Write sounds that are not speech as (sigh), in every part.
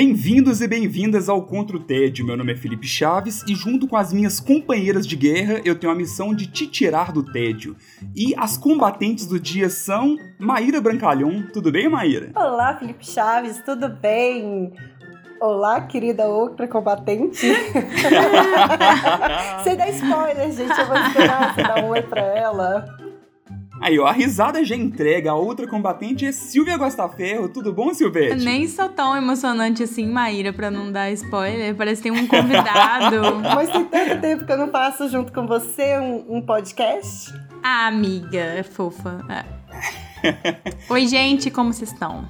Bem-vindos e bem-vindas ao Contra o Tédio. Meu nome é Felipe Chaves e, junto com as minhas companheiras de guerra, eu tenho a missão de te tirar do tédio. E as combatentes do dia são Maíra Brancalhão. Tudo bem, Maíra? Olá, Felipe Chaves, tudo bem? Olá, querida outra combatente. (laughs) (laughs) Sem dar spoiler, gente, eu vou esperar você dar um oi pra ela. Aí, ó, a risada já entrega. A outra combatente é Silvia Gostaferro. Tudo bom, Silvete? Nem sou tão emocionante assim, Maíra, pra não dar spoiler. Parece que tem um convidado. (laughs) Mas tem tanto tempo que eu não faço junto com você um, um podcast. Ah, amiga, é fofa. É. Oi, gente, como vocês estão?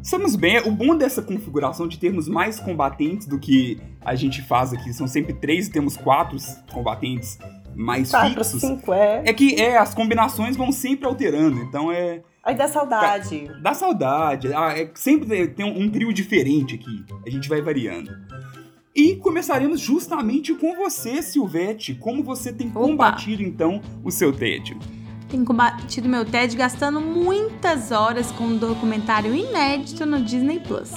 Estamos bem. O bom dessa configuração de termos mais combatentes do que a gente faz aqui, são sempre três e temos quatro combatentes mais Quatro, fixos. cinco, é. É que é, as combinações vão sempre alterando, então é. Aí dá saudade. Dá saudade. Ah, é, sempre tem um, um trio diferente aqui. A gente vai variando. E começaremos justamente com você, Silvete. Como você tem Opa. combatido, então, o seu tédio? Tenho combatido meu TED gastando muitas horas com um documentário inédito no Disney Plus.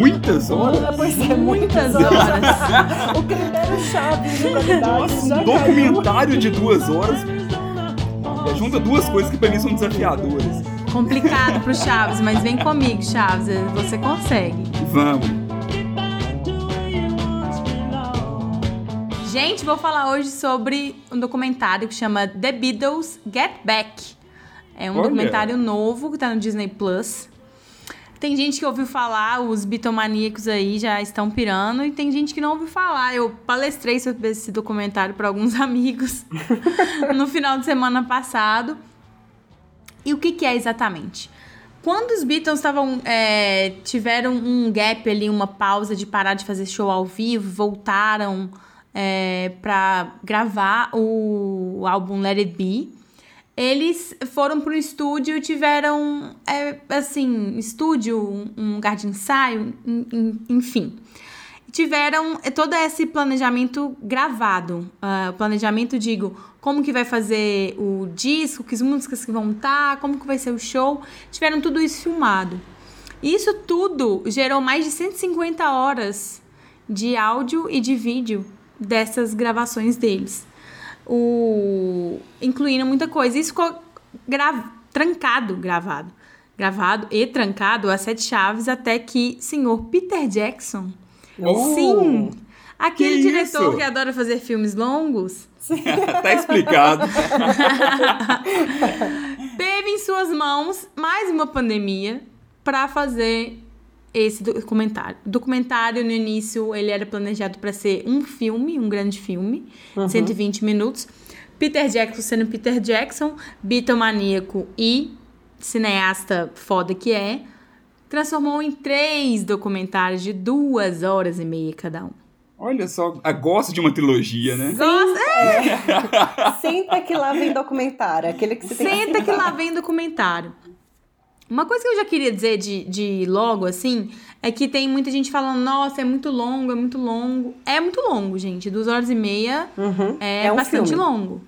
Muitas horas? Pois é, muitas horas. (laughs) O critério chave de qualidade Nossa, um caiu. documentário de duas horas. É, junta duas coisas que pra mim são desafiadoras. Complicado pro Chaves, mas vem comigo, Chaves. Você consegue. Vamos. Gente, vou falar hoje sobre um documentário que chama The Beatles Get Back. É um Olha. documentário novo que tá no Disney Plus. Tem gente que ouviu falar, os bitomaníacos aí já estão pirando, e tem gente que não ouviu falar. Eu palestrei sobre esse documentário para alguns (laughs) amigos no final de semana passado. E o que, que é exatamente? Quando os Beatles é, tiveram um gap ali, uma pausa de parar de fazer show ao vivo, voltaram é, para gravar o, álbum Let It Be. Eles foram pro estúdio e tiveram, é, assim, estúdio, um, um lugar de ensaio, en- en- enfim. Tiveram todo esse planejamento gravado. Ah, planejamento, digo, como que vai fazer o disco, que as músicas que vão estar, como que vai ser o show. Tiveram tudo isso filmado. Isso tudo gerou mais de 150 horas de áudio e de vídeo dessas gravações deles. O... Incluindo muita coisa. Isso ficou gra... trancado, gravado. Gravado e trancado a sete chaves até que senhor Peter Jackson. Oh, Sim! Aquele que diretor isso? que adora fazer filmes longos (laughs) tá explicado. (laughs) teve em suas mãos mais uma pandemia para fazer esse documentário. O documentário, no início, ele era planejado para ser um filme, um grande filme, 120 minutos. Peter Jackson sendo Peter Jackson, bitomaníaco e cineasta foda que é, transformou em três documentários de duas horas e meia cada um. Olha só, a gosta de uma trilogia, né? Nossa, Senta que lá vem documentário. Aquele que você tem Senta que lá vem documentário. Uma coisa que eu já queria dizer de, de logo, assim, é que tem muita gente falando, nossa, é muito longo, é muito longo. É muito longo, gente. Duas horas e meia Uhum. é, É um bastante filme. longo.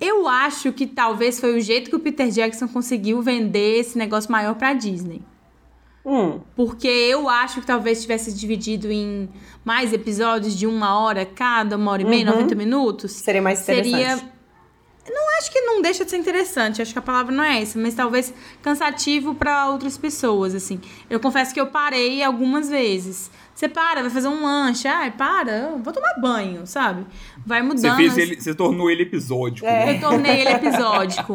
Eu acho que talvez foi o jeito que o Peter Jackson conseguiu vender esse negócio maior pra Disney. Hum, Porque eu acho que talvez tivesse dividido em mais episódios de uma hora cada, uma hora e meia, 90 minutos. seria mais interessante. Seria. Não acho que não deixa de ser interessante, acho que a palavra não é essa, mas talvez cansativo pra outras pessoas, assim. Eu confesso que eu parei algumas vezes. Você para, vai fazer um lanche, ai, para, vou tomar banho, sabe? Vai Você, mudando. fez as- ele, você tornou ele episódico. É. né? eu tornei ele (laughs) episódico.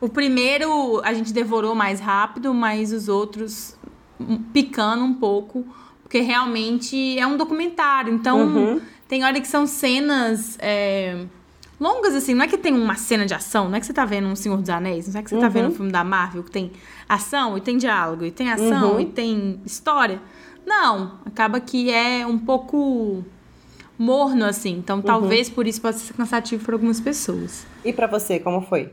O primeiro a gente devorou mais rápido, mas os outros hum, picando um pouco, porque realmente é um documentário. Então, Uhum. tem hora que são cenas é, longas, assim. Não é que tem uma cena de ação, não é que você tá vendo um Senhor dos Anéis, não é que você tá vendo um filme da Marvel que tem ação e tem diálogo, e tem ação Uhum. e tem história. Não, acaba que é um pouco morno, assim. Então, talvez por isso possa ser cansativo para algumas pessoas. E pra você, como foi?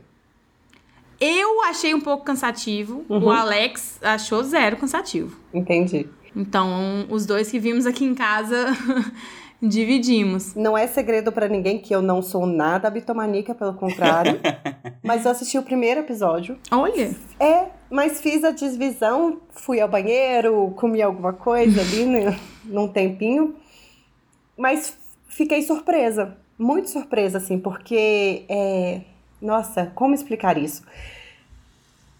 Eu achei um pouco cansativo. O Alex achou zero cansativo. Entendi. Então, os dois que vimos aqui em casa (laughs) dividimos. Não é segredo pra ninguém que eu não sou nada bitomaníaca, pelo contrário. (laughs) mas eu assisti o primeiro episódio. Olha, É, mas fiz a desvisão, fui ao banheiro, comi alguma coisa ali né, (laughs) num tempinho. Mas fiquei surpresa, muito surpresa, assim, porque. é, Nossa, como explicar isso?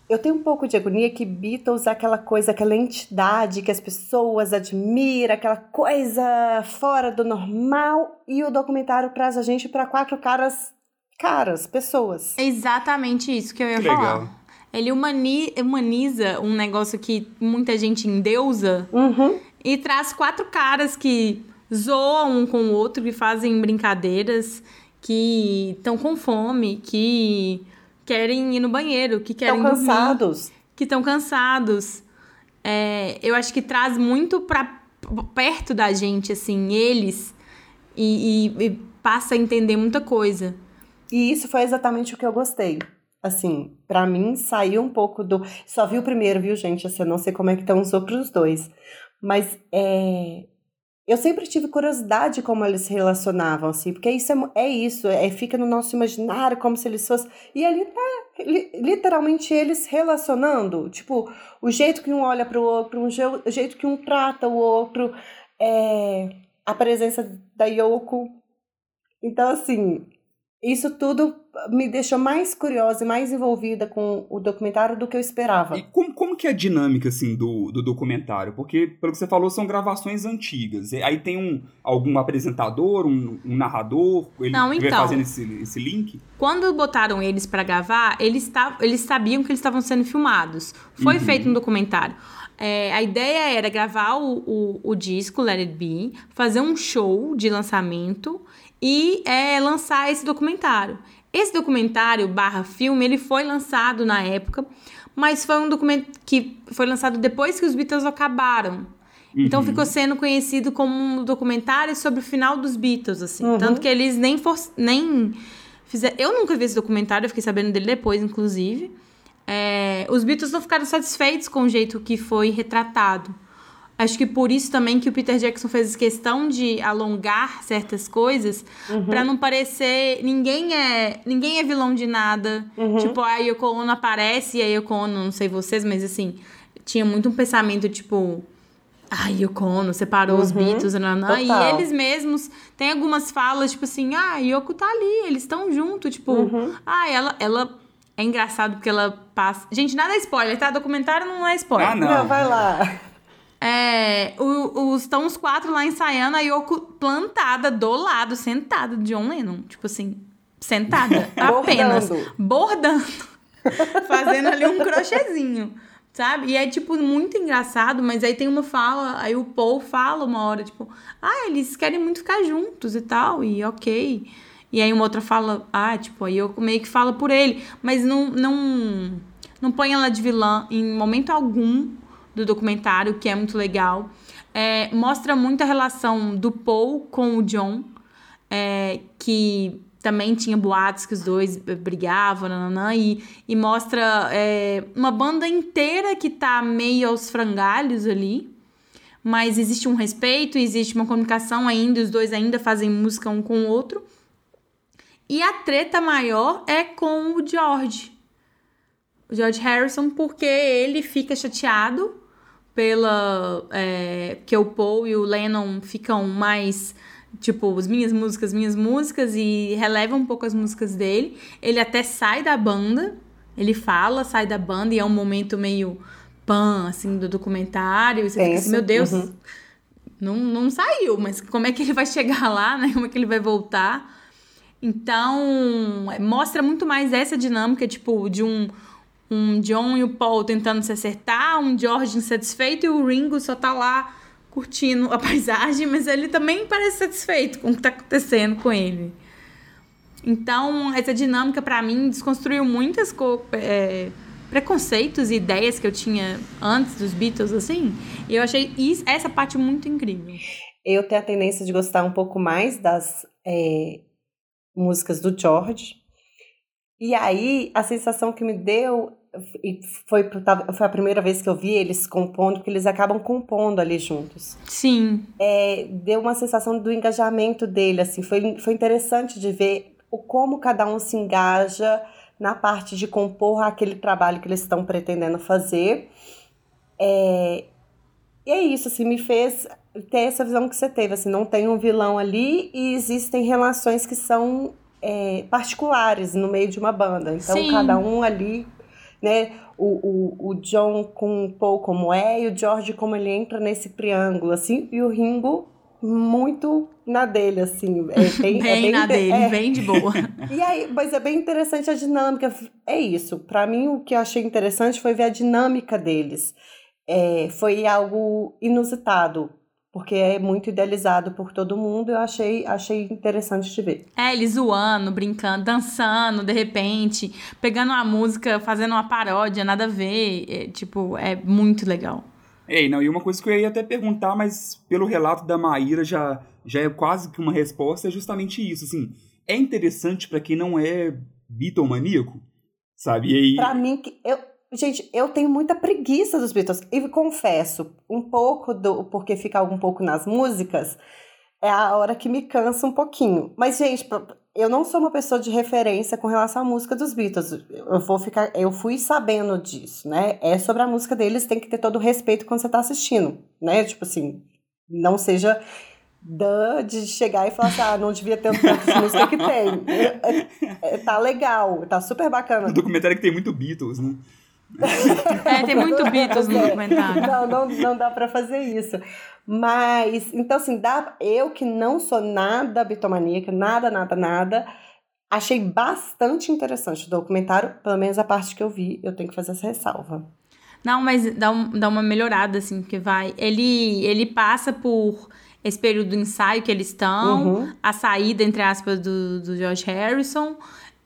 Eu tenho um pouco de agonia que Beatles é aquela coisa, aquela entidade que as pessoas admiram, aquela coisa fora do normal, e o documentário traz a gente para quatro caras, caras, pessoas. é exatamente isso que eu ia Que falar. legal. Ele humani- humaniza um negócio que muita gente endeusa Uhum. e traz quatro caras que zoam um com o outro, que fazem brincadeiras, que estão com fome, que querem ir no banheiro, que querem Estão dormir, cansados. que estão cansados. É, eu acho que traz muito pra perto da gente, assim, eles, e, e- e passa a entender muita coisa. E isso foi exatamente o que eu gostei. Assim, pra mim saiu um pouco do. Só vi o primeiro, viu, gente? Assim, eu não sei como é que estão os outros dois. Mas é. Eu sempre tive curiosidade como eles se relacionavam, assim, porque isso é, é isso, é, fica no nosso imaginário como se eles fossem. E ali tá li- literalmente eles relacionando. Tipo, o jeito que um olha outro, o je- o jeito que um trata o outro, é, a presença da Yoko. Então, assim, isso tudo me deixou mais curiosa e mais envolvida com o documentário do que eu esperava. E como que é a dinâmica, assim, do, do documentário? Porque, pelo que você falou, são gravações antigas. Aí tem um, algum apresentador, um, um narrador, ele Não, vai então. fazendo esse, esse link? Quando botaram eles pra gravar, eles, eles sabiam que eles estavam sendo filmados. Foi Uhum. feito um documentário. É, a ideia era gravar o, o, o disco Let It Be, fazer um show de lançamento e é, lançar esse documentário. Esse documentário barra filme, ele foi lançado na época, mas foi um documento que foi lançado depois que os Beatles acabaram. Então Uhum. ficou sendo conhecido como um documentário sobre o final dos Beatles, assim. Uhum. Tanto que eles nem, for, nem fizeram. Eu nunca vi esse documentário, eu fiquei sabendo dele depois, inclusive. É, os Beatles não ficaram satisfeitos com o jeito que foi retratado. Acho que por isso também que o Peter Jackson fez questão de alongar certas coisas pra não parecer ninguém é ninguém é vilão de nada. Tipo, a Yoko Ono aparece e a Yoko Ono, não sei vocês, mas assim, tinha muito um pensamento tipo Ai, Yoko Ono separou os Uhum, Beatles, nananã, e eles mesmos tem algumas falas, tipo assim, ah, Yoko tá ali, eles estão junto, tipo, Uhum. ah, ela, ela é engraçado porque ela passa. Gente, nada é spoiler, tá? Documentário não é spoiler. Ah, não. vai lá. (laughs) É, o- estão os quatro lá ensaiando, a Yoko plantada do lado, sentada de John Lennon. Tipo assim, sentada, (laughs) apenas. Bordando. Bordando. (laughs) fazendo ali um crochêzinho. Sabe? E é, tipo, muito engraçado, mas aí tem uma fala, aí o Paul fala uma hora, tipo, ah, eles querem muito ficar juntos e tal, e ok. E aí uma outra fala, ah, tipo, aí eu meio que fala por ele, mas não, não, não põe ela de vilã em momento algum do documentário, que é muito legal. É, mostra muito a relação do Paul com o John, é, que também tinha boatos que os dois brigavam, nananã, e, e mostra é, uma banda inteira que tá meio aos frangalhos ali, mas existe um respeito, existe uma comunicação ainda, os dois ainda fazem música um com o outro. E a treta maior é com o George. O George Harrison, porque ele fica chateado pela. É, que o Paul e o Lennon ficam mais. Tipo, as minhas músicas, minhas músicas, e releva um pouco as músicas dele. Ele até sai da banda. Ele fala, sai da banda, e é um momento meio pan, assim, do documentário. E você fica assim, meu Deus, uhum. não, não saiu, mas como é que ele vai chegar lá, né? Como é que ele vai voltar? Então, é, mostra muito mais essa dinâmica, tipo, de um, um John e o Paul tentando se acertar, um George insatisfeito e o Ringo só tá lá curtindo a (laughs) paisagem, mas ele também parece satisfeito com o que tá acontecendo com ele. Então, essa dinâmica, pra mim, desconstruiu muitas é, preconceitos e ideias que eu tinha antes dos Beatles, assim. E eu achei isso- essa parte muito incrível. Eu tenho a tendência de gostar um pouco mais das é, músicas do George. E aí, a sensação que me deu e foi, foi a primeira vez que eu vi eles compondo, porque eles acabam compondo ali juntos. Sim. É, deu uma sensação do engajamento dele, assim, foi, foi interessante de ver o como cada um se engaja na parte de compor aquele trabalho que eles estão pretendendo fazer. É, e é isso, assim, me fez ter essa visão que você teve, assim, não tem um vilão ali e existem relações que são é, particulares no meio de uma banda. Então, Sim. cada um ali né? O, o, o John com o Paul como é e o George como ele entra nesse triângulo, assim, e o Ringo muito na dele, assim. É bem, bem, (laughs) é bem na dele, é. bem de boa. (laughs) E aí, mas é bem interessante a dinâmica. É isso. Para mim, o que eu achei interessante foi ver a dinâmica deles. É, foi algo inusitado porque é muito idealizado por todo mundo, eu achei, achei interessante de ver. É, ele zoando, brincando, dançando, de repente, pegando uma música, fazendo uma paródia, nada a ver, é, tipo, é muito legal. Ei, não, e uma coisa que eu ia até perguntar, mas pelo relato da Maíra já, já é quase que uma resposta, é justamente isso, assim, é interessante para quem não é bitomaníaco, sabe? E aí... Pra mim, eu, Gente, eu tenho muita preguiça dos Beatles. E confesso, um pouco do porque fica um pouco nas músicas é a hora que me cansa um pouquinho. Mas, gente, eu não sou uma pessoa de referência com relação à música dos Beatles. Eu vou ficar. Eu fui sabendo disso, né? É sobre a música deles, tem que ter todo o respeito quando você tá assistindo, né? Tipo assim, não seja de chegar e falar assim, ah, não devia ter tanta música que tem. (laughs) É, é, tá legal, tá super bacana. O documentário que tem muito Beatles, né? É, tem muito Beatles no documentário. Não, não, não dá para fazer isso. Mas, então assim, dá, eu que não sou nada bitomaníaca, nada, nada, nada, achei bastante interessante o documentário, pelo menos a parte que eu vi, eu tenho que fazer essa ressalva. Não, mas dá, um, dá uma melhorada, assim, que vai. Ele, ele passa por esse período do ensaio que eles estão, uhum. a saída, entre aspas, do, do George Harrison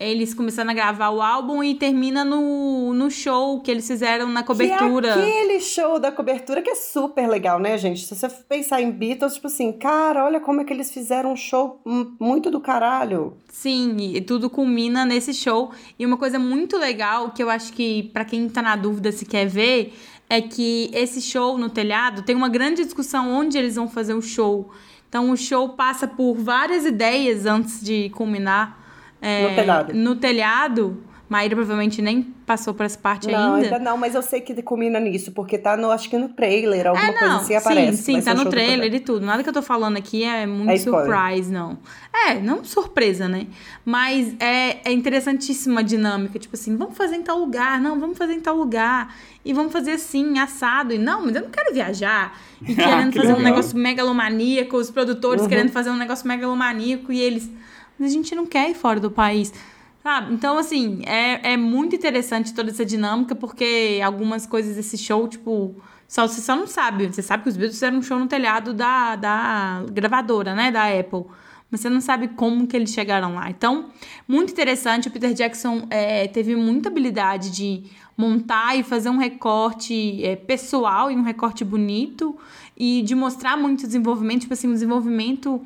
eles começando a gravar o álbum e termina no, no show que eles fizeram na cobertura. Que é aquele show da cobertura que é super legal, né, gente? Se você pensar em Beatles, tipo assim, cara, olha como é que eles fizeram um show muito do caralho. Sim, e tudo culmina nesse show. E uma coisa muito legal que eu acho que para quem tá na dúvida se quer ver é que esse show no telhado tem uma grande discussão onde eles vão fazer o show. Então o show passa por várias ideias antes de culminar. É, no telhado. No telhado. Maíra provavelmente nem passou por essa parte não, ainda. ainda não, mas eu sei que culmina nisso, porque tá no, acho que no trailer, alguma é, coisa assim aparece. Sim, sim, tá no trailer e tudo. Nada que eu tô falando aqui é muito é surprise, não. É, não surpresa, né? Mas é, é interessantíssima a dinâmica. Tipo assim, vamos fazer em tal lugar, não, vamos fazer em tal lugar. E vamos fazer assim, assado. E não, mas eu não quero viajar. E (laughs) querendo que fazer legal. um negócio megalomaníaco, os produtores uhum. querendo fazer um negócio megalomaníaco e eles mas a gente não quer ir fora do país. Sabe? Então, assim, é, é muito interessante toda essa dinâmica, porque algumas coisas desse show, tipo, só, você só não sabe. Você sabe que os Beatles fizeram um show no telhado da, da gravadora, né? Da Apple. Mas você não sabe como que eles chegaram lá. Então, muito interessante. O Peter Jackson é, teve muita habilidade de montar e fazer um recorte é, pessoal e um recorte bonito. E de mostrar muito desenvolvimento, tipo assim, um desenvolvimento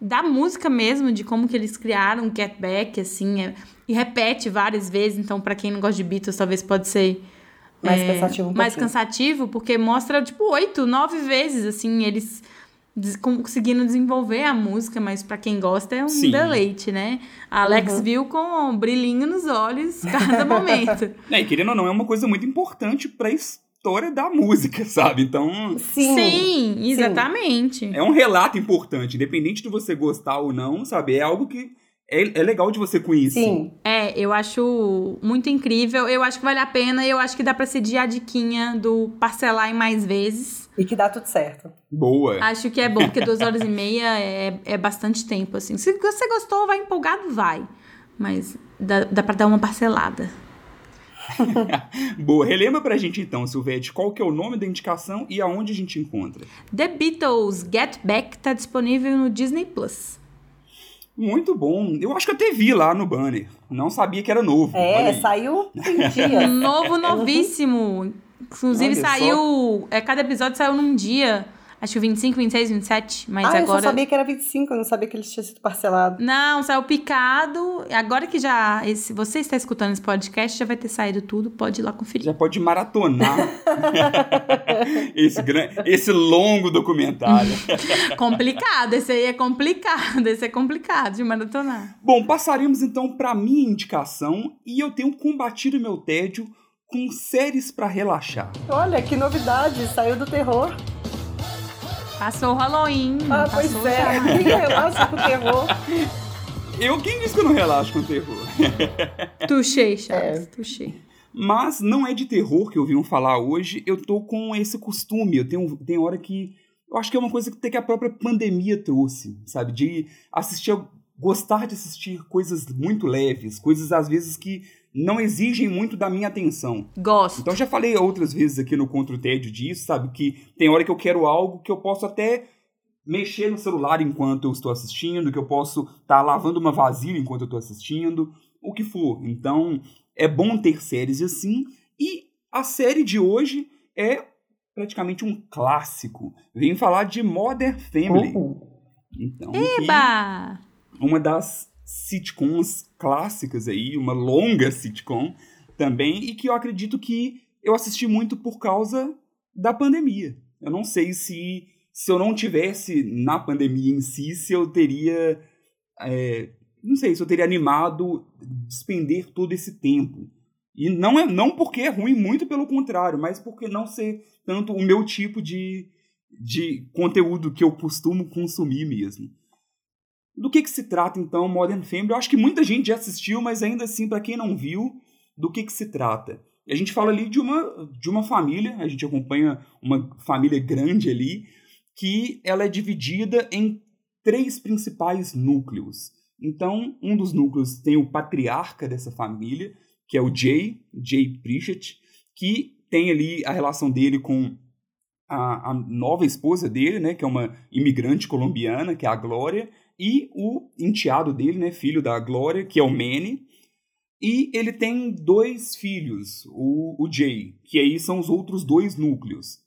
da música mesmo, de como que eles criaram o Get Back, assim, é, e repete várias vezes, então para quem não gosta de Beatles, talvez pode ser mais é, cansativo um mais cansativo, porque mostra tipo oito, nove vezes assim, eles conseguindo desenvolver a música, mas para quem gosta é um Sim. deleite, né? A Alex uhum. viu com um brilhinho nos olhos cada (laughs) momento. é, e querendo ou não, é uma coisa muito importante para história da música, (laughs) sabe? Então. Sim, Sim exatamente. É um relato importante, independente de você gostar ou não, sabe? É algo que é, é legal de você conhecer. Sim. É, eu acho muito incrível. Eu acho que vale a pena e eu acho que dá pra seguir a diquinha do parcelar em mais vezes. E que dá tudo certo. Boa. Acho que é bom, porque duas horas e meia (laughs) é, é bastante tempo, assim. Se você gostou, vai empolgado, vai. Mas dá, dá pra dar uma parcelada. (laughs) Boa, relembra pra gente então, Silvete, qual que é o nome da indicação e aonde a gente encontra? The Beatles Get Back tá disponível no Disney Plus. Muito bom. Eu acho que eu até vi lá no banner. Não sabia que era novo. É, saiu em (laughs) dia. Novo, novíssimo. Inclusive Olha saiu. É, cada episódio saiu num dia. Acho que 25, 26, 27, mas ah, agora... eu só sabia que era 25, eu não sabia que ele tinha sido parcelado. Não, saiu picado. Agora que já esse, você está escutando esse podcast, já vai ter saído tudo, pode ir lá conferir. Já pode maratonar (laughs) esse, esse longo documentário. (laughs) complicado, esse aí é complicado, esse é complicado de maratonar. Bom, passaremos então para minha indicação e eu tenho combatido meu tédio com séries para relaxar. Olha, que novidade, saiu do terror. Passou o Halloween. Ah, pois é. (laughs) Quem relaxa com terror? Eu, quem disse que eu não relaxo com terror? (laughs) Tuxei, Chaves, é. tuxei. Mas não é de terror que ouviram falar hoje. Eu tô com esse costume. Eu tenho, tem hora que. Eu acho que é uma coisa que, que a própria pandemia trouxe, sabe? De assistir. Gostar de assistir coisas muito leves, coisas às vezes que não exigem muito da minha atenção. Gosto. Então já falei outras vezes aqui no Contra o Tédio disso, sabe? Que tem hora que eu quero algo que eu posso até mexer no celular enquanto eu estou assistindo, que eu posso estar tá lavando uma vasilha enquanto eu estou assistindo, o que for. Então é bom ter séries assim. E a série de hoje é praticamente um clássico. Vem falar de Modern Family. Uhum. Então, Eba! Uma das sitcoms clássicas aí, uma longa sitcom também, e que eu acredito que eu assisti muito por causa da pandemia. Eu não sei se, se eu não tivesse na pandemia em si, se eu teria. É, não sei, se eu teria animado despender todo esse tempo. E não é não porque é ruim, muito pelo contrário, mas porque não ser tanto o meu tipo de, de conteúdo que eu costumo consumir mesmo. Do que, que se trata, então, Modern Family? Eu acho que muita gente já assistiu, mas ainda assim, para quem não viu, do que, que se trata? A gente fala ali de uma, de uma família, a gente acompanha uma família grande ali, que ela é dividida em três principais núcleos. Então, um dos núcleos tem o patriarca dessa família, que é o Jay, Jay Pritchett, que tem ali a relação dele com a, a, nova esposa dele, né, que é uma imigrante colombiana, que é a Glória, e o enteado dele, né, filho da Glória, que é o Manny. E ele tem dois filhos, o, o Jay, que aí são os outros dois núcleos.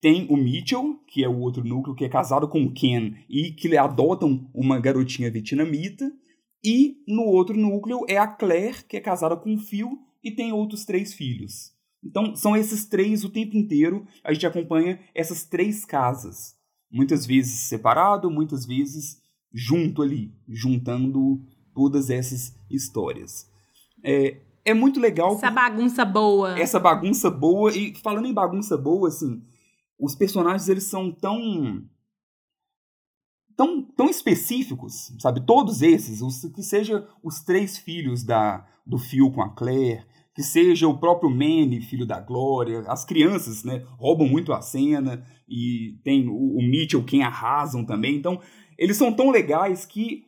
Tem o Mitchell, que é o outro núcleo, que é casado com o Ken e que adotam uma garotinha vietnamita. E no outro núcleo é a Claire, que é casada com o Phil e tem outros três filhos. Então são esses três o tempo inteiro. A gente acompanha essas três casas. Muitas vezes separado, muitas vezes junto ali, juntando todas essas histórias. É, é muito legal. Essa bagunça boa. Essa bagunça boa. E falando em bagunça boa, assim, os personagens eles são tão. Tão, tão específicos, sabe? Todos esses, os, que seja os três filhos da, do Phil com a Claire, que seja o próprio Manny, filho da Glória, as crianças, né, roubam muito a cena, e tem o, o Mitchell quem arrasam também, então eles são tão legais que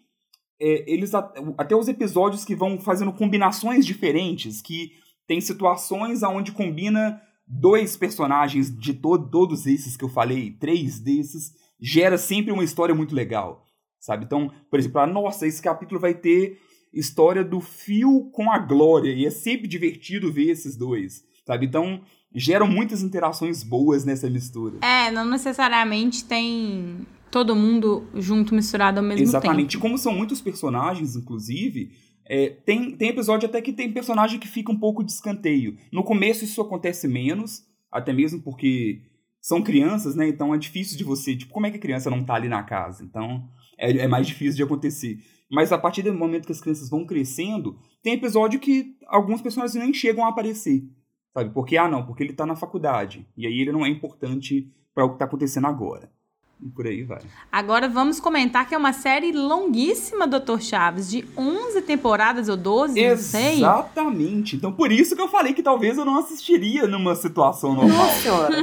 é, eles até os episódios que vão fazendo combinações diferentes, que tem situações aonde combina dois personagens de to todos esses que eu falei, três desses, gera sempre uma história muito legal, sabe? Então, por exemplo, ah, nossa, esse capítulo vai ter história do Fio com a Glória, e é sempre divertido ver esses dois, sabe? Então, geram muitas interações boas nessa mistura. É, não necessariamente tem todo mundo junto, misturado ao mesmo Exatamente. tempo. Exatamente. Como são muitos personagens, inclusive, é, tem, tem episódio até que tem personagem que fica um pouco de escanteio. No começo isso acontece menos, até mesmo porque são crianças, né? Então é difícil de você. Tipo, como é que a criança não tá ali na casa? Então é, é mais difícil de acontecer. Mas a partir do momento que as crianças vão crescendo, tem episódio que alguns personagens nem chegam a aparecer. Sabe? Porque, ah, não, porque ele tá na faculdade. E aí ele não é importante para o que tá acontecendo agora. E por aí vai. Agora vamos comentar que é uma série longuíssima, Dr. Chaves, de 11 temporadas ou 12, Exatamente. não sei. Exatamente. Então por isso que eu falei que talvez eu não assistiria numa situação normal.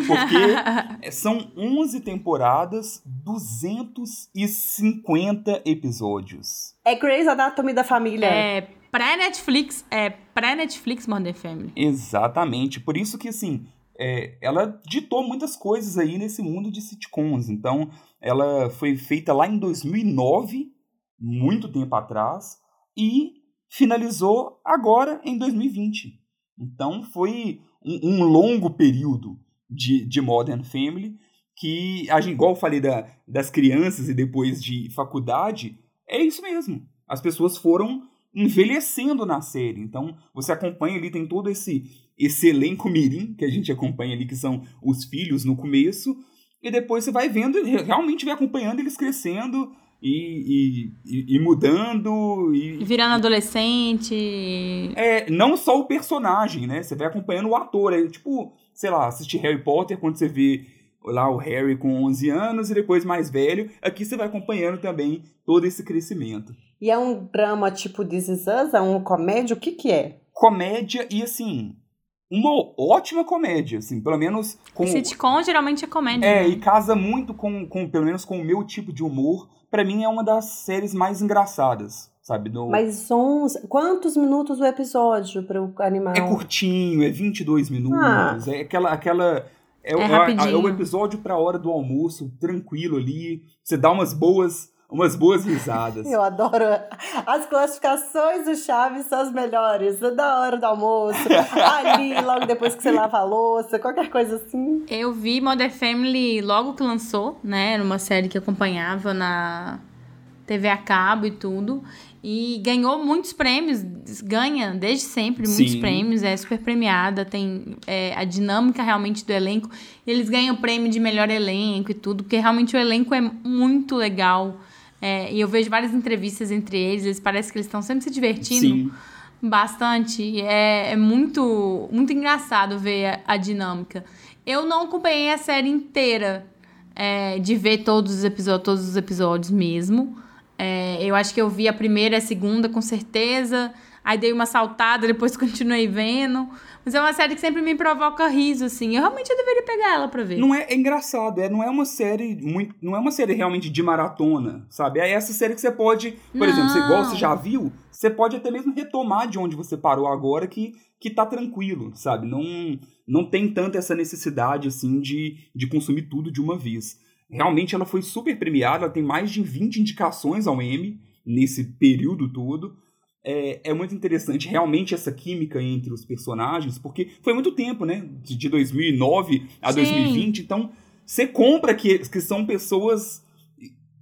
Porque são 11 temporadas, 250 episódios. É Grey's Anatomy da família. É pré-Netflix, é pré-Netflix Modern Family. Exatamente. Por isso que assim, é, ela ditou muitas coisas aí nesse mundo de sitcoms. Então, ela foi feita lá em 2009, muito tempo atrás, e finalizou agora em 2020. Então, foi um, um longo período de, de Modern Family que, igual eu falei da, das crianças e depois de faculdade, é isso mesmo. As pessoas foram envelhecendo na série. Então, você acompanha ali, tem todo esse, esse elenco mirim que a gente acompanha ali, que são os filhos no começo, e depois você vai vendo, realmente vai acompanhando eles crescendo e, e, e mudando. E, Virando adolescente. É, não só o personagem, né? Você vai acompanhando o ator. É tipo, sei lá, assistir Harry Potter quando você vê lá o Harry com 11 anos e depois mais velho. Aqui você vai acompanhando também todo esse crescimento. E é um drama tipo This Is Us? É um comédia? O que que é? Comédia e, assim, uma ótima comédia, assim, pelo menos com... Sitcom geralmente é comédia. É, né? e casa muito com, com, pelo menos com o meu tipo de humor. Pra mim é uma das séries mais engraçadas, sabe? No... Mas 11... Quantos minutos o episódio para o animal? É curtinho, é 22 minutos, ah. é aquela... aquela é, é, é, é o episódio pra hora do almoço, tranquilo ali. Você dá umas boas umas boas (laughs) risadas. Eu adoro. As classificações do Chaves são as melhores. Da hora do almoço, ali, (laughs) logo depois que você lava a louça, qualquer coisa assim. Eu vi Modern Family logo que lançou, né? Era uma série que acompanhava na TV a cabo e tudo. E ganhou muitos prêmios, ganha desde sempre muitos Sim. prêmios, é super premiada, tem é, a dinâmica realmente do elenco. Eles ganham prêmio de melhor elenco e tudo, porque realmente o elenco é muito legal. É, e eu vejo várias entrevistas entre eles, eles parece que eles estão sempre se divertindo Sim. bastante. É, é muito, muito engraçado ver a, a, dinâmica. Eu não acompanhei a série inteira é, de ver todos os episódios, todos os episódios mesmo. É, eu acho que eu vi a primeira e a segunda com certeza. Aí dei uma saltada, (laughs) depois continuei vendo. Mas é uma série que sempre me provoca riso, assim. Eu realmente deveria pegar ela pra ver. Não é, é engraçado, é, não é uma série muito. Não é uma série realmente de maratona, sabe? É essa série que você pode. Por não. exemplo, você, igual você já viu, você pode até mesmo retomar de onde você parou agora que, que tá tranquilo, sabe? Não, não tem tanta essa necessidade, assim, de, de consumir tudo de uma vez. Realmente ela foi super premiada, ela tem mais de 20 indicações ao Emmy nesse período todo é, é muito interessante realmente essa química entre os personagens, porque foi muito tempo, né? De 2009 a Sim. 2020, então você compra que, que são pessoas,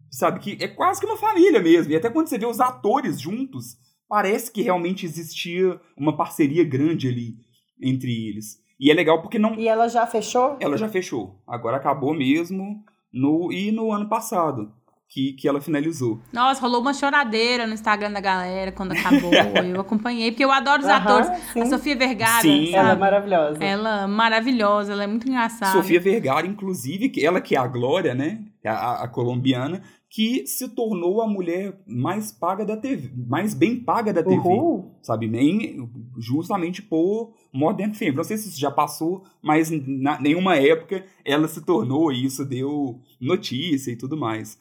sabe, que é quase que uma família mesmo. E até quando você vê os atores juntos, parece que realmente existia uma parceria grande ali entre eles. E é legal porque não. E ela já fechou? Ela já fechou. Agora acabou mesmo no e no ano passado que, que ela finalizou. Nossa, rolou uma choradeira no Instagram da galera quando acabou. (laughs) eu acompanhei, porque eu adoro os uhum, atores. Sim. A Sofia Vergara. Sim. Sabe? Ela é maravilhosa. Ela maravilhosa, ela é muito engraçada. Sofia Vergara, inclusive, ela que é a Glória, né? A, a colombiana, que se tornou a mulher mais paga da TV, mais bem paga da TV, Uhul. sabe? Nem justamente por Modern Family. Não sei se isso já passou, mas na nenhuma época ela se tornou e isso deu notícia e tudo mais.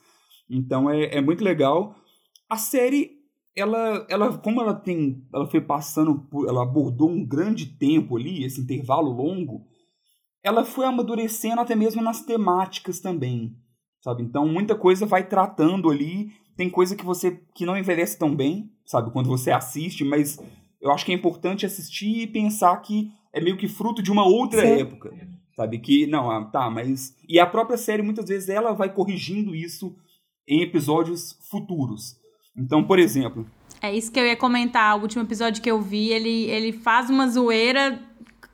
Então é, é muito legal. A série, ela, ela, como ela tem, ela foi passando, por, ela abordou um grande tempo ali, esse intervalo longo, ela foi amadurecendo até mesmo nas temáticas também, sabe? Então muita coisa vai tratando ali, tem coisa que você que não envelhece tão bem, sabe? Quando você assiste, mas eu acho que é importante assistir e pensar que é meio que fruto de uma outra Sim. época, sabe? Que não, ah, tá, mas e a própria série muitas vezes ela vai corrigindo isso em episódios futuros. Então, por exemplo. É isso que eu ia comentar. O último episódio que eu vi, ele, ele faz uma zoeira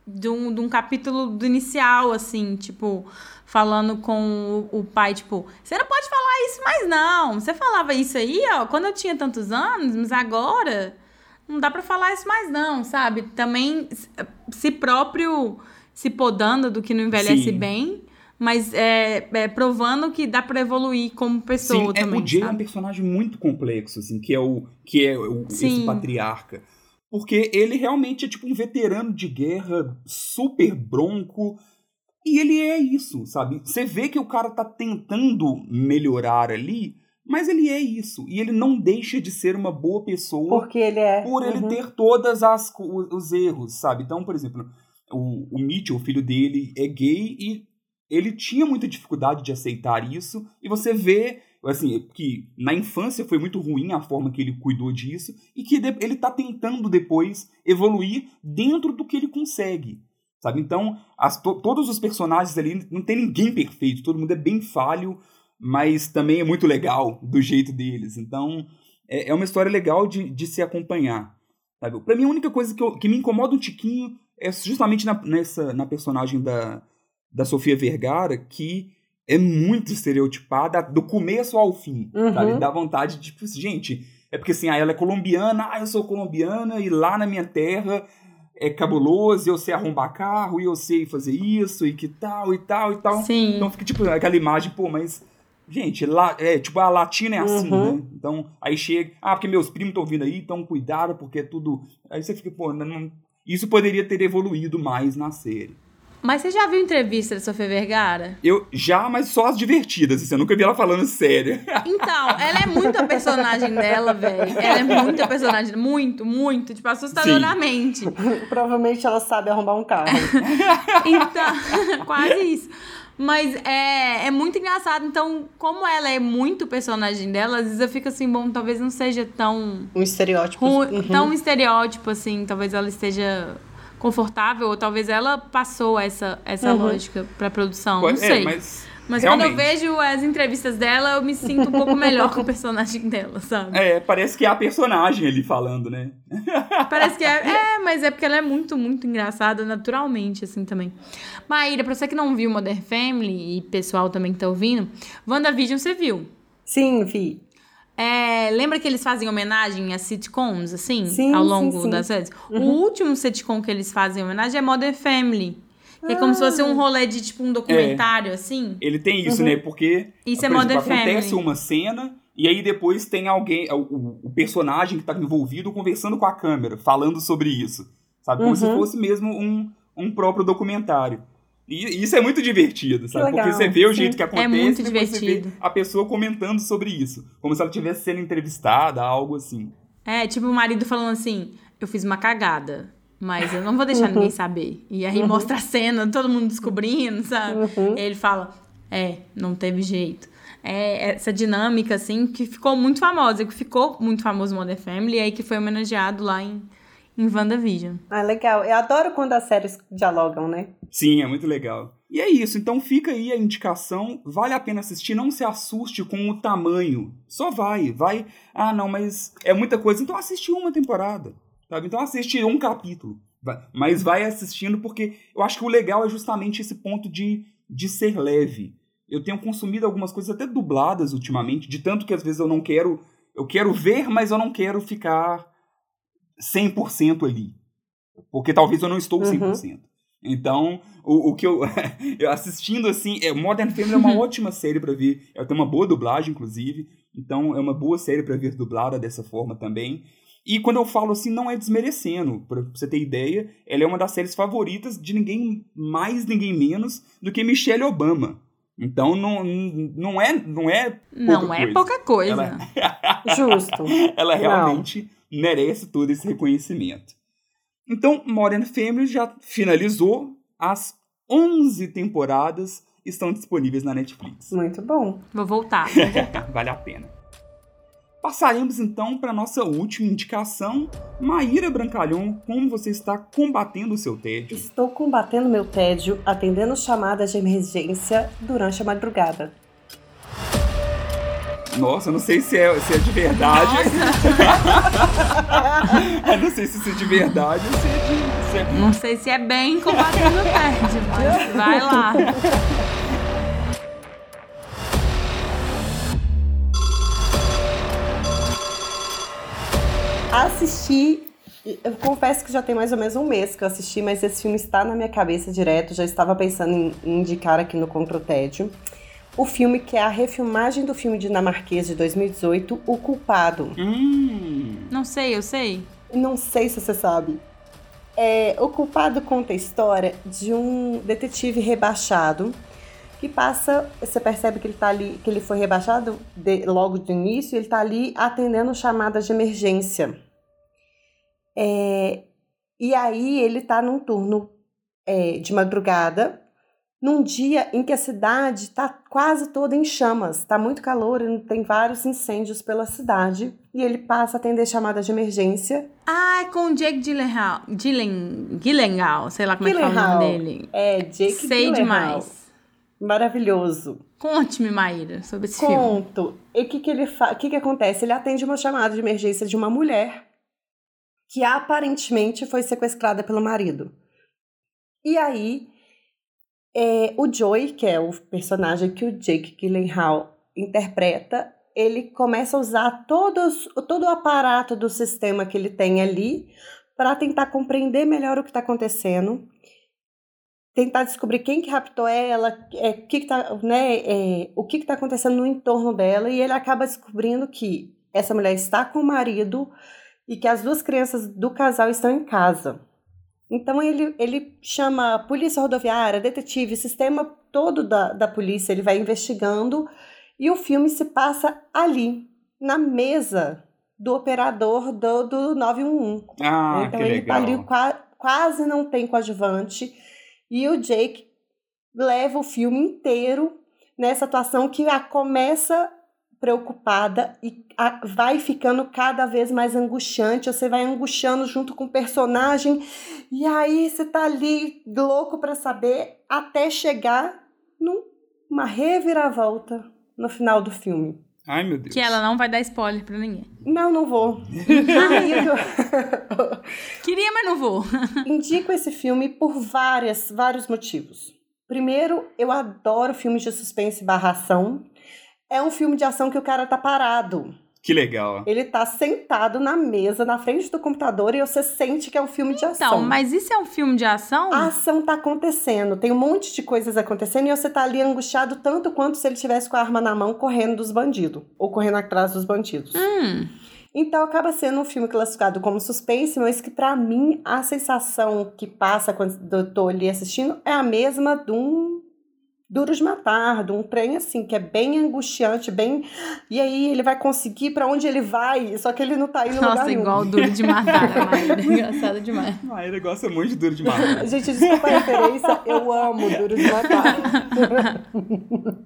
de um, de um capítulo do inicial, assim, tipo, falando com o, o, pai, tipo, você não pode falar isso mais não. Você falava isso aí, ó, quando eu tinha tantos anos, mas agora não dá para falar isso mais não, sabe? Também se próprio se podando do que não envelhece Sim. bem mas é, é, provando que dá para evoluir como pessoa Sim, também. É, o Jay é um personagem muito complexo, assim, que é o que é o, esse patriarca. Porque ele realmente é tipo um veterano de guerra, super bronco. E ele é isso, sabe? Você vê que o cara tá tentando melhorar ali, mas ele é isso. E ele não deixa de ser uma boa pessoa. Porque ele é. Por ele uhum. ter todas as os erros, sabe? Então, por exemplo, o, o Mitchell, o filho dele, é gay e ele tinha muita dificuldade de aceitar isso, e você vê assim, que na infância foi muito ruim a forma que ele cuidou disso, e que ele está tentando depois evoluir dentro do que ele consegue. sabe? Então, as, to, todos os personagens ali, não tem ninguém perfeito, todo mundo é bem falho, mas também é muito legal do jeito deles. Então, é, é uma história legal de, de se acompanhar. Sabe? Pra mim, a única coisa que, eu, que me incomoda um tiquinho é justamente na, nessa, na personagem da, da Sofia Vergara, que é muito estereotipada do começo ao fim, uhum. Dá vontade de, tipo, gente, é porque assim, ah, ela é colombiana, ah, eu sou colombiana, e lá na minha terra é cabuloso, eu sei arrombar carro, e eu sei fazer isso, e que tal, e tal, e tal. Sim. Então fica, tipo, aquela imagem, pô, mas Gente, lá, é, tipo, a latina é assim, uhum. né? Então, aí chega, ah, porque meus primos estão vindo aí, então cuidado, porque é tudo. Aí você fica, pô, não... isso poderia ter evoluído mais na série. Mas você já viu entrevista da Sofia Vergara? Eu já, mas só as divertidas, assim, eu nunca vi ela falando séria. (laughs) Então, ela é muito a personagem dela, velho. Ela é muito a personagem, muito, muito, tipo, assustadoramente. (laughs) Provavelmente ela sabe arrumar um carro. (laughs) então, quase isso. Mas é, é muito engraçado. Então, como ela é muito personagem dela, às vezes eu fico assim, bom, talvez não seja tão. Um estereótipo. Uhum. Tão estereótipo, assim. Talvez ela esteja confortável, ou talvez ela passou essa, essa uhum. lógica pra produção. Não é, sei. É, mas mas Realmente. quando eu vejo as entrevistas dela, eu me sinto um pouco (laughs) melhor com o personagem dela, sabe? É, parece que é a personagem ali falando, né? (laughs) Parece que é. É, mas é porque ela é muito, muito engraçada naturalmente, assim também. Maíra, pra você que não viu Modern Family e pessoal também que tá ouvindo, WandaVision você viu? Sim, vi. É, lembra que eles fazem homenagem a sitcoms, assim, sim, ao longo sim, sim. das séries? Uhum. O último sitcom que eles fazem homenagem é Modern Family. Ah. É como se fosse um ah. rolê de tipo um documentário, é. assim. Ele tem isso, uhum. né? Porque isso por é exemplo, acontece Family. uma cena e aí depois tem alguém, o, o personagem que está envolvido conversando com a câmera, falando sobre isso. Sabe? Como uhum. se fosse mesmo um, um próprio documentário. E isso é muito divertido, sabe? Porque você vê o jeito Sim. que acontece é muito depois divertido. você vê a pessoa comentando sobre isso. Como se ela estivesse sendo entrevistada, algo assim. É, tipo o marido falando assim, eu fiz uma cagada. Mas eu não vou deixar ninguém (laughs) saber. E aí uhum. mostra a cena, todo mundo descobrindo, sabe? Uhum. Ele fala: É, não teve jeito. É essa dinâmica, assim, que ficou muito famosa, que ficou muito famoso no Modern Family, e aí que foi homenageado lá em, em WandaVision. Ah, legal. Eu adoro quando as séries dialogam, né? Sim, é muito legal. E é isso, então fica aí a indicação, vale a pena assistir, não se assuste com o tamanho. Só vai, vai. Ah, não, mas é muita coisa, então assiste uma temporada. Sabe? Então assiste um capítulo. Mas vai assistindo porque eu acho que o legal é justamente esse ponto de, de ser leve. Eu tenho consumido algumas coisas até dubladas ultimamente, de tanto que às vezes eu não quero. Eu quero ver, mas eu não quero ficar 100% ali. Porque talvez eu não estou 100%. Uhum. Então, o, o que eu, (laughs) eu assistindo assim, é, Modern Family é uma (laughs) ótima série para ver. Ela tem uma boa dublagem, inclusive. Então, é uma boa série para ver dublada dessa forma também. E quando eu falo assim, não é desmerecendo. Pra você ter ideia, ela é uma das séries favoritas de ninguém mais, ninguém menos do que Michelle Obama. Então não, não é não é não é coisa. pouca coisa. Ela... (laughs) Justo. Ela realmente. Merece todo esse reconhecimento. Então, Modern Family já finalizou as 11 temporadas estão disponíveis na Netflix. Muito bom. Vou voltar. (laughs) vale a pena. Passaremos então para nossa última indicação. Maíra Brancalhão, como você está combatendo o seu tédio? Estou combatendo meu tédio atendendo chamadas de emergência durante a madrugada. Nossa, não sei se é, se é de verdade. (laughs) eu não sei se isso é de verdade ou se é de. Se é... Não sei se é bem combatendo o tédio, mas vai lá. Assisti. Eu confesso que já tem mais ou menos um mês que eu assisti, mas esse filme está na minha cabeça direto. Já estava pensando em, indicar aqui no Contra o Tédio. O filme que é a refilmagem do filme dinamarquês de 2018, O Culpado. Hum. Não sei, eu sei. Não sei se você sabe. É, o Culpado conta a história de um detetive rebaixado que passa, você percebe que ele tá ali, que ele foi rebaixado de, logo do início, ele está ali atendendo chamadas de emergência. É, e aí ele está num turno é, de madrugada num dia em que a cidade está quase toda em chamas, está muito calor e tem vários incêndios pela cidade. E ele passa a atender chamada de emergência. Ah, é com o Jake Gyllenhaal, Gyllen, Gyllenhaal, sei lá como Gyllenhaal. é que fala o nome dele. É, Jake Sei demais. Maravilhoso. Conte-me, Maíra, sobre esse Conto. filme. Conto. E o que, que ele faz? O que, que acontece? Ele atende uma chamada de emergência de uma mulher que aparentemente foi sequestrada pelo marido. E aí, é, o Joey, que é o personagem que o Jake Gyllenhaal interpreta, ele começa a usar todos, todo o aparato do sistema que ele tem ali para tentar compreender melhor o que está acontecendo, tentar descobrir quem que raptou ela, é, que que tá, né, é, o que está acontecendo no entorno dela, e ele acaba descobrindo que essa mulher está com o marido e que as duas crianças do casal estão em casa. Então ele, ele chama polícia rodoviária, detetive, sistema todo da, da polícia, ele vai investigando e o filme se passa ali, na mesa do operador do, do 911. Ah, então que ele legal. tá ali qua- quase não tem coadjuvante e o Jake leva o filme inteiro nessa atuação que a começa preocupada e a- vai ficando cada vez mais angustiante, você vai angustiando junto com o personagem e aí você tá ali louco para saber até chegar numa reviravolta no final do filme. Ai, meu Deus. Que ela não vai dar spoiler pra ninguém. Não, não vou. (laughs) (laughs) Queria, mas não vou. (laughs) Indico esse filme por várias, vários motivos. Primeiro, eu adoro filmes de suspense barra ação. É um filme de ação que o cara tá parado. Que legal. Ele tá sentado na mesa, na frente do computador, e você sente que é um filme de ação. Então, mas isso é um filme de ação? A ação tá acontecendo, tem um monte de coisas acontecendo e você tá ali angustiado tanto quanto se ele tivesse com a arma na mão correndo dos bandidos, ou correndo atrás dos bandidos. Hum, Então acaba sendo um filme classificado como suspense, mas que pra mim a sensação que passa quando eu tô ali assistindo é a mesma de um Duro de Matar, de um trem assim, que é bem angustiante, bem. E aí ele vai conseguir pra onde ele vai, só que ele não tá indo lugar nossa, nenhum. igual o Duro de Matar, a Maíra. (laughs) Engraçado demais. Ah, ele gosta muito de duro de matar. Gente, desculpa a referência, eu amo Duro de Matar. (laughs)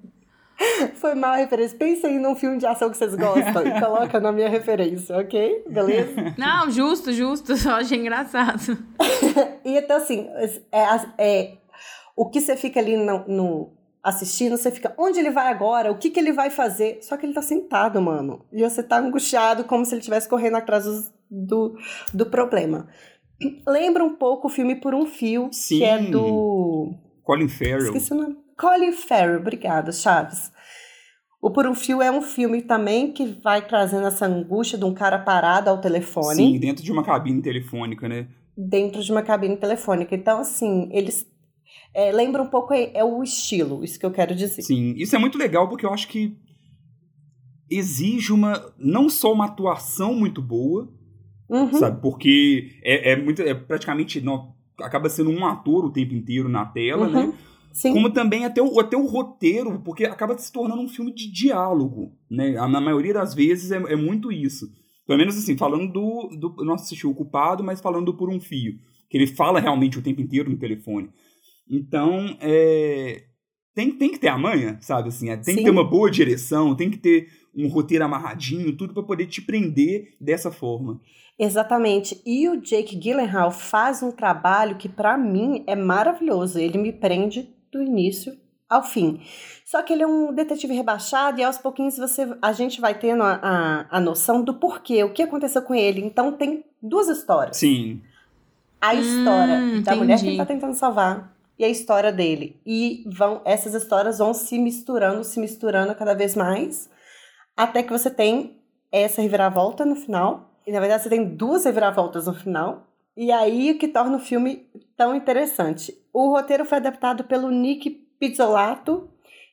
Foi mal a referência. Pensem num filme de ação que vocês gostam e coloca na minha referência, ok? Beleza? Não, justo, justo. Só achei engraçado. (laughs) E então, assim, é, é, o que você fica ali no, no- assistindo, você fica, onde ele vai agora? O que, que ele vai fazer? Só que ele tá sentado, mano. E você tá angustiado, como se ele estivesse correndo atrás dos- do, do problema. Lembra um pouco o filme Por um Fio, Sim. que é do. Colin Farrell. Esqueci o nome. Colin Farrell, obrigada, Chaves. O Por um Fio é um filme também que vai trazendo essa angústia de um cara parado ao telefone Sim, dentro de uma cabine telefônica, né? dentro de uma cabine telefônica. Então, assim, eles é, lembram um pouco, é, é o estilo, isso que eu quero dizer. Sim, isso é muito legal porque eu acho que exige uma não só uma atuação muito boa, Uhum. sabe? Porque é, é muito é praticamente não, acaba sendo um ator o tempo inteiro na tela, Uhum. né? Sim. Como também até o, até o roteiro, porque acaba se tornando um filme de diálogo, né? Na maioria das vezes é, é muito isso. Pelo menos assim, falando do, do. Não assisti o Culpado, mas falando do Por um Fio. Que ele fala realmente o tempo inteiro no telefone. Então, é. Tem, tem que ter a manha, sabe? Assim, é, tem que Sim. ter uma boa direção, tem que ter um roteiro amarradinho, tudo pra poder te prender dessa forma. Exatamente. E o Jake Gyllenhaal faz um trabalho que, pra mim, é maravilhoso. Ele me prende do início ao fim. Só que ele é um detetive rebaixado e aos pouquinhos você, a gente vai tendo a, a, a noção do porquê, o que aconteceu com ele. Então tem duas histórias. Sim. a história Hum, da mulher que entendi. ele tá tentando salvar e a história dele. E vão essas histórias vão se misturando, se misturando cada vez mais, até que você tem essa reviravolta no final. E na verdade você tem duas reviravoltas no final. E aí o que torna o filme tão interessante. O roteiro foi adaptado pelo Nick Pizzolato,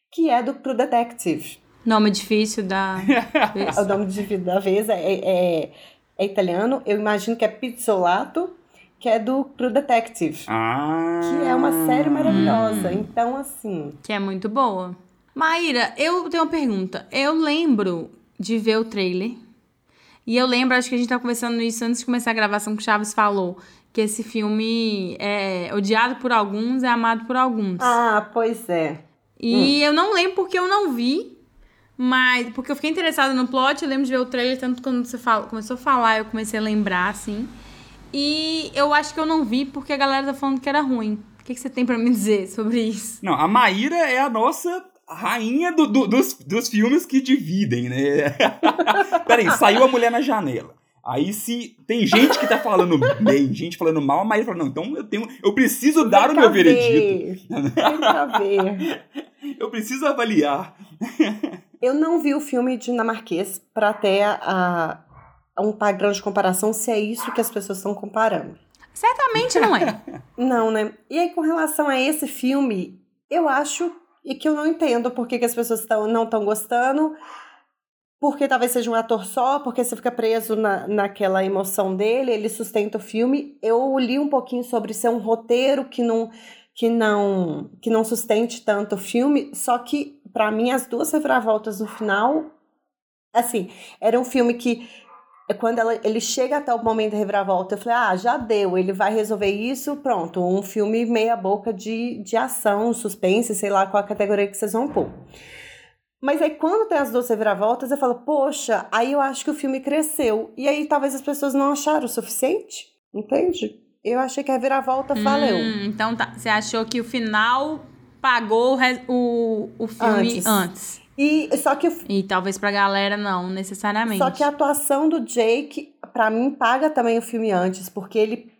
que é do True Detective. Nome difícil da. (laughs) O nome de- da vez é, é, é italiano. Eu imagino que é Pizzolato, que é do True Detective. Ah. Que é uma série maravilhosa. Hum. Então, assim. Que é muito boa. Maíra, eu tenho uma pergunta. Eu lembro de ver o trailer. E eu lembro, acho que a gente tava conversando isso antes de começar a gravação, que o Chaves falou que esse filme é odiado por alguns, é amado por alguns. Ah, pois é. E hum. eu não lembro porque eu não vi, mas porque eu fiquei interessada no plot, eu lembro de ver o trailer, tanto quando você fala, começou a falar, eu comecei a lembrar, assim. E eu acho que eu não vi porque a galera tá falando que era ruim. O que, que você tem para me dizer sobre isso? Não, a Maíra é a nossa rainha do, do, dos, dos filmes que dividem, né? (laughs) Peraí, saiu a mulher na janela. Aí se tem gente que tá falando bem, gente falando mal, a Maíra fala, não, então eu tenho. Eu preciso Vem dar o meu ver. veredito. (laughs) Eu preciso avaliar. eu não vi o filme dinamarquês para ter a, um padrão de comparação se é isso que as pessoas estão comparando. Certamente não é. (laughs) não, né? E aí, com relação a esse filme, eu acho e que eu não entendo por que, que as pessoas tão, não estão gostando porque talvez seja um ator só, porque você fica preso na, naquela emoção dele, ele sustenta o filme. Eu li um pouquinho sobre ser um roteiro que não que não que não sustente tanto o filme, só que para mim as duas reviravoltas no final, assim, era um filme que quando ela, ele chega até o momento da reviravolta, eu falei, ah, já deu, ele vai resolver isso, pronto, um filme meia boca de, de ação, suspense, sei lá qual a categoria que vocês vão pôr. Mas aí quando tem as duas reviravoltas, eu falo, poxa, aí eu acho que o filme cresceu. E aí talvez as pessoas não acharam o suficiente, entende? Eu achei que a reviravolta hum, valeu. Então tá, você achou que o final pagou o, o filme antes. antes. E só que e talvez pra galera não necessariamente. Só que a atuação do Jake para mim paga também o filme antes, porque ele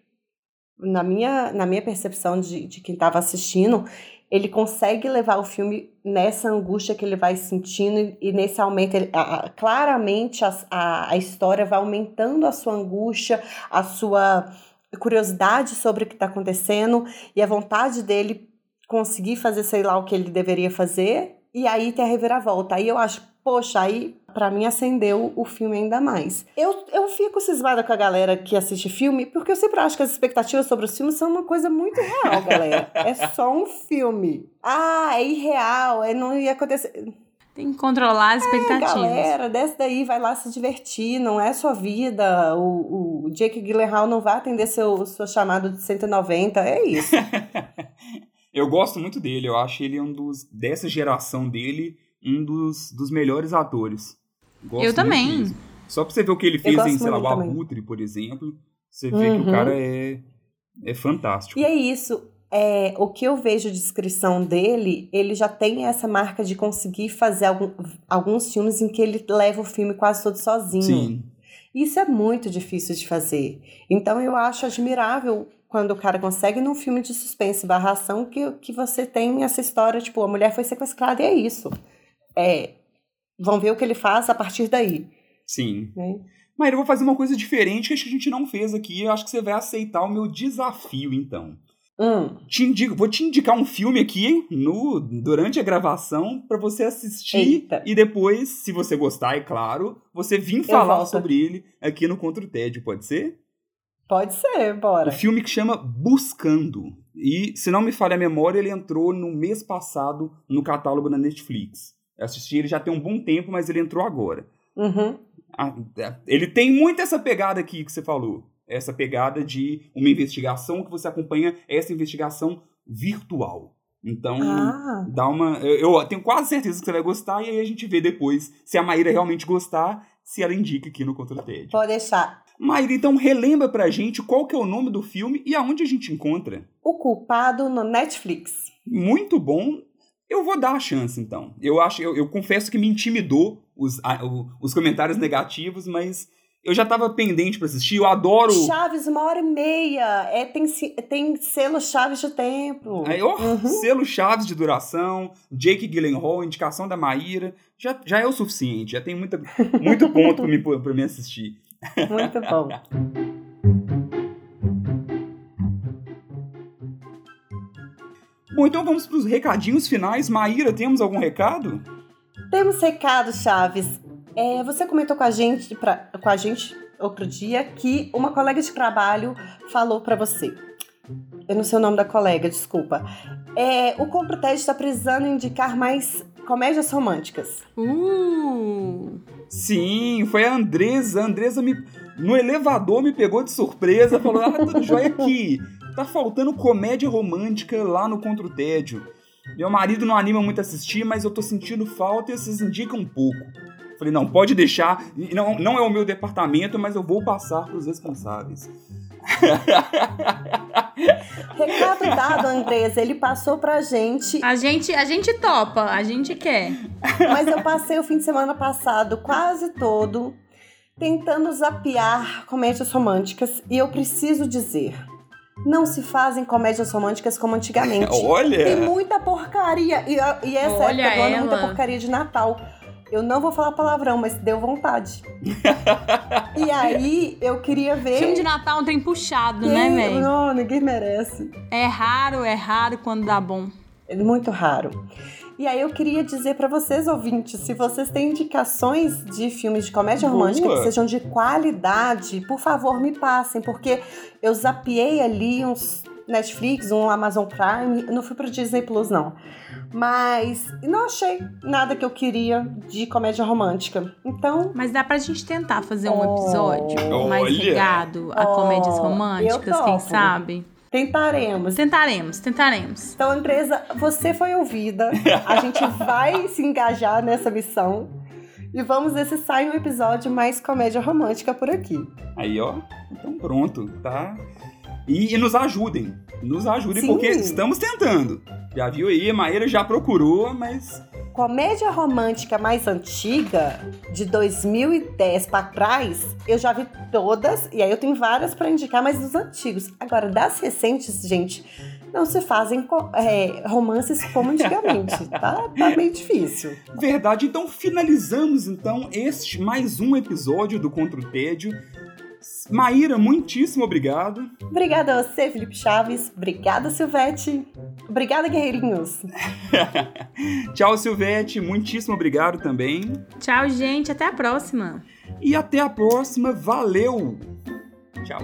na minha na minha percepção de, de quem estava assistindo, ele consegue levar o filme nessa angústia que ele vai sentindo e nesse aumento. Ele, a, claramente a, a, a história vai aumentando a sua angústia, a sua curiosidade sobre o que está acontecendo e a vontade dele conseguir fazer, sei lá, o que ele deveria fazer. E aí tem a reviravolta. Aí eu acho, poxa, aí para mim acendeu o filme ainda mais. Eu, eu fico cismada com a galera que assiste filme, porque eu sempre acho que as expectativas sobre os filmes são uma coisa muito real, galera. é só um filme. Ah, é irreal, é, não ia acontecer. Tem que controlar as expectativas. É, galera, desce daí, vai lá se divertir, não é sua vida. O, o Jake Gyllenhaal não vai atender seu, seu chamado de 190, é isso. (laughs) eu gosto muito dele, eu acho ele um dos, dessa geração dele, um dos, dos melhores atores. Gosto eu também. Mesmo. Só pra você ver o que ele fez em, sei lá, o Abutre, por exemplo, você vê uhum. que o cara é, é fantástico. E é isso. É, o que eu vejo de descrição dele, ele já tem essa marca de conseguir fazer algum, alguns filmes em que ele leva o filme quase todo sozinho. Sim. Isso é muito difícil de fazer. Então eu acho admirável quando o cara consegue num filme de suspense barra ação que, que você tem essa história, tipo, a mulher foi sequestrada e é isso. É, vão ver o que ele faz a partir daí. Sim. Né? Mas eu vou fazer uma coisa diferente que a gente não fez aqui. Eu acho que você vai aceitar o meu desafio, então. Hum. Te indico, vou te indicar um filme aqui no, durante a gravação para você assistir Eita. e depois, se você gostar, é claro, você vir falar sobre ele aqui no Contra o Tédio, pode ser? Pode ser, bora. O filme que chama Buscando. E, se não me falha a memória, ele entrou no mês passado no catálogo da Netflix. Eu assisti ele já tem um bom tempo, mas ele entrou agora. Uhum. É, ele tem muito essa pegada aqui que você falou. Essa pegada de uma investigação que você acompanha essa investigação virtual. Então, ah. dá uma. Eu, eu, tenho quase certeza que você vai gostar, e aí a gente vê depois se a Maíra realmente gostar, se ela indica aqui no Contra. Pode deixar. Maíra, então relembra pra gente qual que é o nome do filme e aonde a gente encontra. O Culpado no Netflix. Muito bom. Eu vou dar a chance, então. Eu acho, eu, eu confesso que me intimidou os, a, o, os comentários negativos, mas eu já tava pendente para assistir. Eu adoro. Chaves, uma hora e meia. É, tem, tem selo Chaves de tempo. Aí, oh, uhum. Selo Chaves de duração, Jake Gyllenhaal, indicação da Maíra. Já, já é o suficiente. Já tem muita, muito ponto para mim, pra mim assistir. Muito bom. Bom, então vamos para os recadinhos finais. Maíra, temos algum recado? Temos recado, Chaves. É, você comentou com a gente, pra, com a gente outro dia que uma colega de trabalho falou para você. Eu não sei o nome da colega, desculpa. É, o Comprotege está precisando indicar mais comédias românticas. Uh! Sim, foi a Andresa. A Andresa me. No elevador me pegou de surpresa, falou: Ah, tudo jóia aqui. Tá faltando comédia romântica lá no Contra o Tédio. Meu marido não anima muito a assistir, mas eu tô sentindo falta e vocês indicam um pouco. Falei, não, pode deixar. Não, não é o meu departamento, mas eu vou passar pros responsáveis. Recado dado, Andresa, ele passou pra gente. A gente, a gente topa, a gente quer. Mas eu passei o fim de semana passado quase todo tentando zapear comédias românticas e eu preciso dizer, não se fazem comédias românticas como antigamente. (laughs) Olha! Tem muita porcaria. E, e essa Olha época do ano, ela. muita porcaria de Natal. Eu não vou falar palavrão, mas deu vontade. (laughs) e aí, eu queria ver. Filme de Natal um trem puxado, né, velho? Não, ninguém merece. É raro, é raro quando dá bom. É muito raro. E aí eu queria dizer pra vocês, ouvintes, se vocês têm indicações de filmes de comédia Boa. romântica que sejam de qualidade, por favor, me passem, porque eu zapiei ali uns Netflix, um Amazon Prime, não fui pro Disney Plus não. Mas não achei nada que eu queria de comédia romântica. Então, Mas dá pra gente tentar fazer um Oh. episódio mais Olha. ligado a Oh, comédias românticas, quem sabe? tentaremos. Tentaremos, tentaremos. Então, Andresa, você foi ouvida. A gente vai (laughs) se engajar nessa missão. E vamos ver se sai um episódio mais comédia romântica por aqui. Aí, ó. Então pronto, tá? E, e nos ajudem. Nos ajudem, Sim. porque estamos tentando. Já viu aí, a Maíra já procurou, mas. Comédia romântica mais antiga, de 2010 pra trás, eu já vi todas, e aí eu tenho várias pra indicar, mas dos antigos. Agora, das recentes, gente, não se fazem é, romances como antigamente, (laughs) tá? Tá meio difícil. Verdade, então finalizamos então este mais um episódio do Contra o Tédio. Maíra, muitíssimo obrigado. Obrigada a você, Felipe Chaves. Obrigada, Silvete. Obrigada, guerreirinhos. (laughs) Tchau, Silvete, muitíssimo obrigado também. Tchau, gente. Até a próxima. E até a próxima, valeu! Tchau.